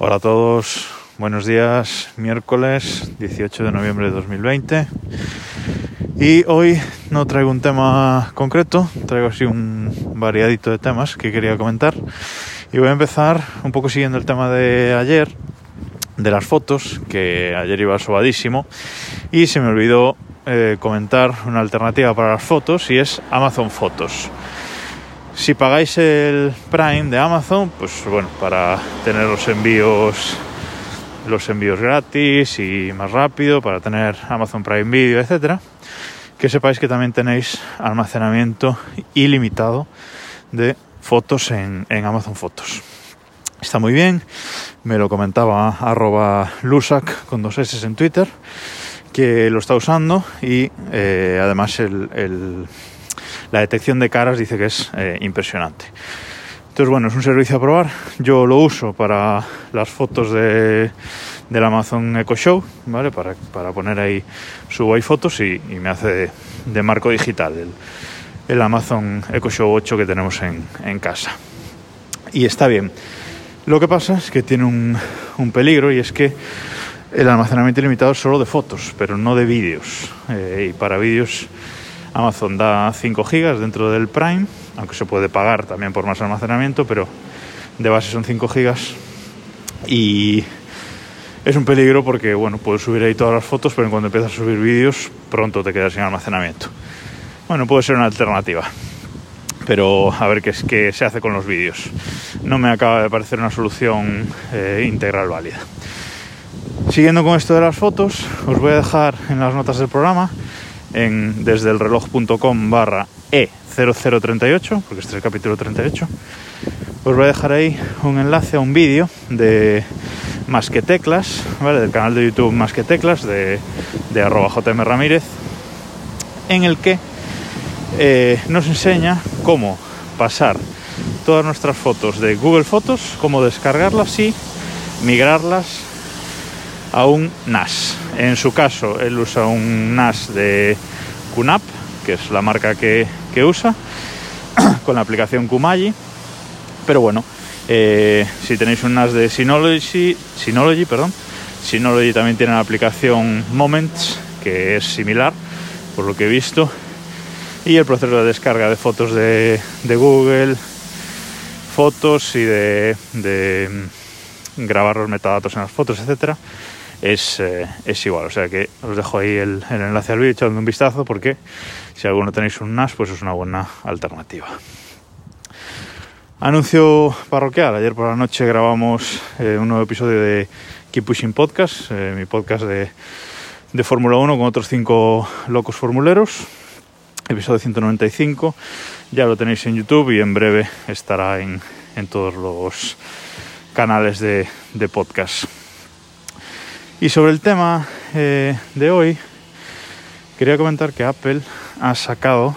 Hola a todos, buenos días, miércoles 18 de noviembre de 2020. Y hoy no traigo un tema concreto, traigo así un variadito de temas que quería comentar. Y voy a empezar un poco siguiendo el tema de ayer, de las fotos, que ayer iba sobadísimo, y se me olvidó eh, comentar una alternativa para las fotos y es Amazon Fotos. Si pagáis el Prime de Amazon, pues bueno, para tener los envíos los envíos gratis y más rápido, para tener Amazon Prime Video, etcétera, que sepáis que también tenéis almacenamiento ilimitado de fotos en, Amazon Fotos. Está muy bien, me lo comentaba arroba lusac con dos S en Twitter, que lo está usando y eh, además el la detección de caras dice que es eh, impresionante. Entonces, bueno, es un servicio a probar. Yo lo uso para las fotos de, del Amazon Echo Show, ¿vale? Para, poner ahí, subo ahí fotos y, me hace de, marco digital el, Amazon Echo Show 8 que tenemos en, casa. Y está bien. Lo que pasa es que tiene un, peligro y es que el almacenamiento ilimitado es solo de fotos, pero no de vídeos. Eh, y para vídeos Amazon da 5 GB dentro del Prime, aunque se puede pagar también por más almacenamiento, pero de base son 5 GB. Y es un peligro porque, bueno, puedes subir ahí todas las fotos, pero cuando empiezas a subir vídeos, pronto te quedas sin almacenamiento. Bueno, puede ser una alternativa, pero a ver qué, es, qué se hace con los vídeos. No me acaba de parecer una solución eh, integral válida. Siguiendo con esto de las fotos, os voy a dejar en las notas del programa en desde el reloj.com barra E0038, porque este es el capítulo 38, os voy a dejar ahí un enlace a un vídeo de Más que Teclas, ¿vale? del canal de YouTube Más que Teclas, de, arroba JM Ramírez, en el que eh, nos enseña cómo pasar todas nuestras fotos de Google Fotos, cómo descargarlas y migrarlas a un NAS. En su caso, él usa un NAS de QNAP, que es la marca que, usa, con la aplicación Kumaji. Pero bueno, eh, si tenéis un NAS de Synology, Synology, perdón, Synology también tiene la aplicación Moments, que es similar, por lo que he visto. Y el proceso de descarga de fotos de, Google, fotos y de, de mm, grabar los metadatos en las fotos, etcétera, es, eh, es igual. O sea que os dejo ahí el, enlace al vídeo echando un vistazo porque si alguno tenéis un NAS, pues es una buena alternativa. Anuncio parroquial. Ayer por la noche grabamos eh, un nuevo episodio de Keep Pushing Podcast, eh, mi podcast de, de Fórmula 1 con otros cinco locos formuleros. Episodio 195. Ya lo tenéis en YouTube y en breve estará en, en todos los canales de, de podcast. Y sobre el tema eh, de hoy, quería comentar que Apple ha sacado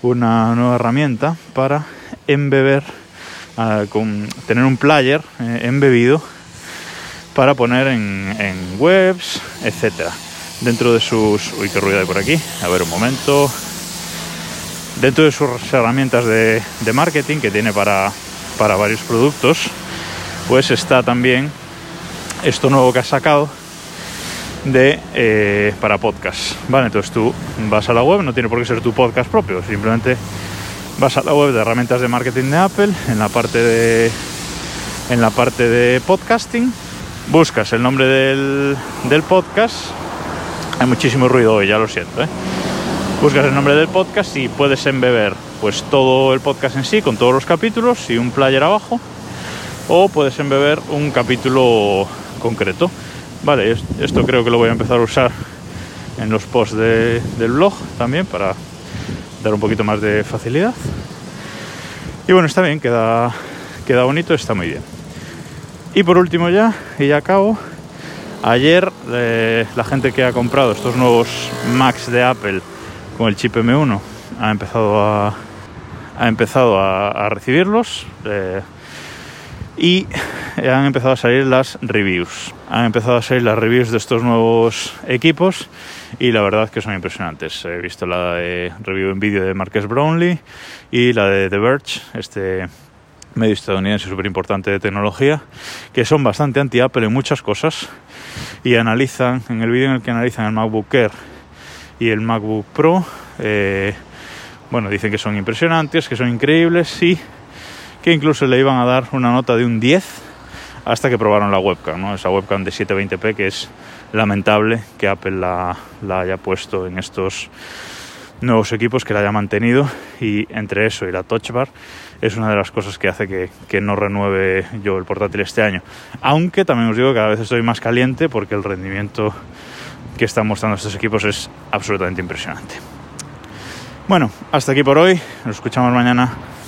una nueva herramienta para embeber, ah, tener un player eh, embebido para poner en, webs, etcétera. Dentro de sus. Uy, qué ruido hay por aquí. A ver un momento. Dentro de sus herramientas de, marketing que tiene para, para varios productos, pues está también esto nuevo que has sacado de eh, para podcast. Vale, entonces tú vas a la web, no tiene por qué ser tu podcast propio, simplemente vas a la web de herramientas de marketing de Apple, en la parte de en la parte de podcasting, buscas el nombre del, del podcast. Hay muchísimo ruido hoy, ya lo siento, ¿eh? Buscas el nombre del podcast y puedes embeber pues todo el podcast en sí con todos los capítulos y un player abajo o puedes embeber un capítulo concreto. Vale, esto creo que lo voy a empezar a usar en los posts del blog también para dar un poquito más de facilidad. Y bueno, está bien, queda, queda bonito, está muy bien. Y por último ya, y ya acabo, ayer eh, la gente que ha comprado estos nuevos Macs de Apple con el chip M1 ha empezado a, ha empezado a, recibirlos. Eh, y han empezado a salir las reviews. Han empezado a salir las reviews de estos nuevos equipos y la verdad que son impresionantes. He visto la de review en vídeo de Marques Brownlee y la de The Verge, este medio estadounidense súper importante de tecnología, que son bastante anti-Apple en muchas cosas y analizan, en el vídeo en el que analizan el MacBook Air y el MacBook Pro, eh, bueno, dicen que son impresionantes, que son increíbles y que incluso le iban a dar una nota de un 10 hasta que probaron la webcam, ¿no? esa webcam de 720p que es lamentable que Apple la, haya puesto en estos nuevos equipos que la haya mantenido y entre eso y la touch bar es una de las cosas que hace que, que, no renueve yo el portátil este año. Aunque también os digo que cada vez estoy más caliente porque el rendimiento que están mostrando estos equipos es absolutamente impresionante. Bueno, hasta aquí por hoy. Nos escuchamos mañana.